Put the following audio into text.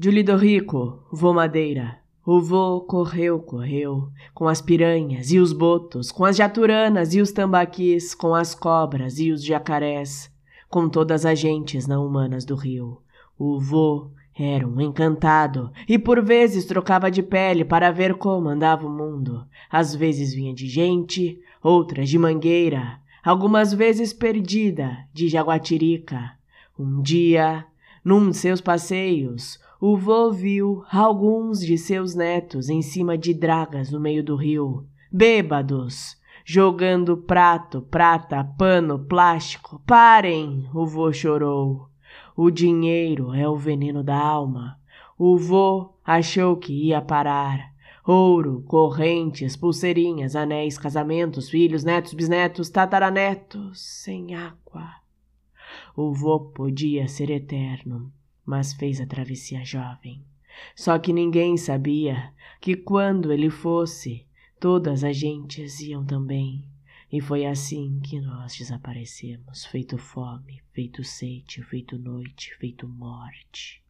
Julido Rico, vô Madeira. O vô correu, correu, com as piranhas e os botos, com as jaturanas e os tambaquis, com as cobras e os jacarés, com todas as gentes não humanas do rio. O vô era um encantado e por vezes trocava de pele para ver como andava o mundo. Às vezes vinha de gente, outras de mangueira, algumas vezes perdida de jaguatirica. Um dia, num de seus passeios, o vô viu alguns de seus netos em cima de dragas no meio do rio, bêbados, jogando prato, prata, pano, plástico. Parem! O vô chorou. O dinheiro é o veneno da alma. O vô achou que ia parar. Ouro, correntes, pulseirinhas, anéis, casamentos, filhos, netos, bisnetos, tataranetos, sem água. O vô podia ser eterno mas fez a travessia jovem. Só que ninguém sabia que quando ele fosse, todas as gentes iam também. E foi assim que nós desaparecemos, feito fome, feito sede, feito noite, feito morte.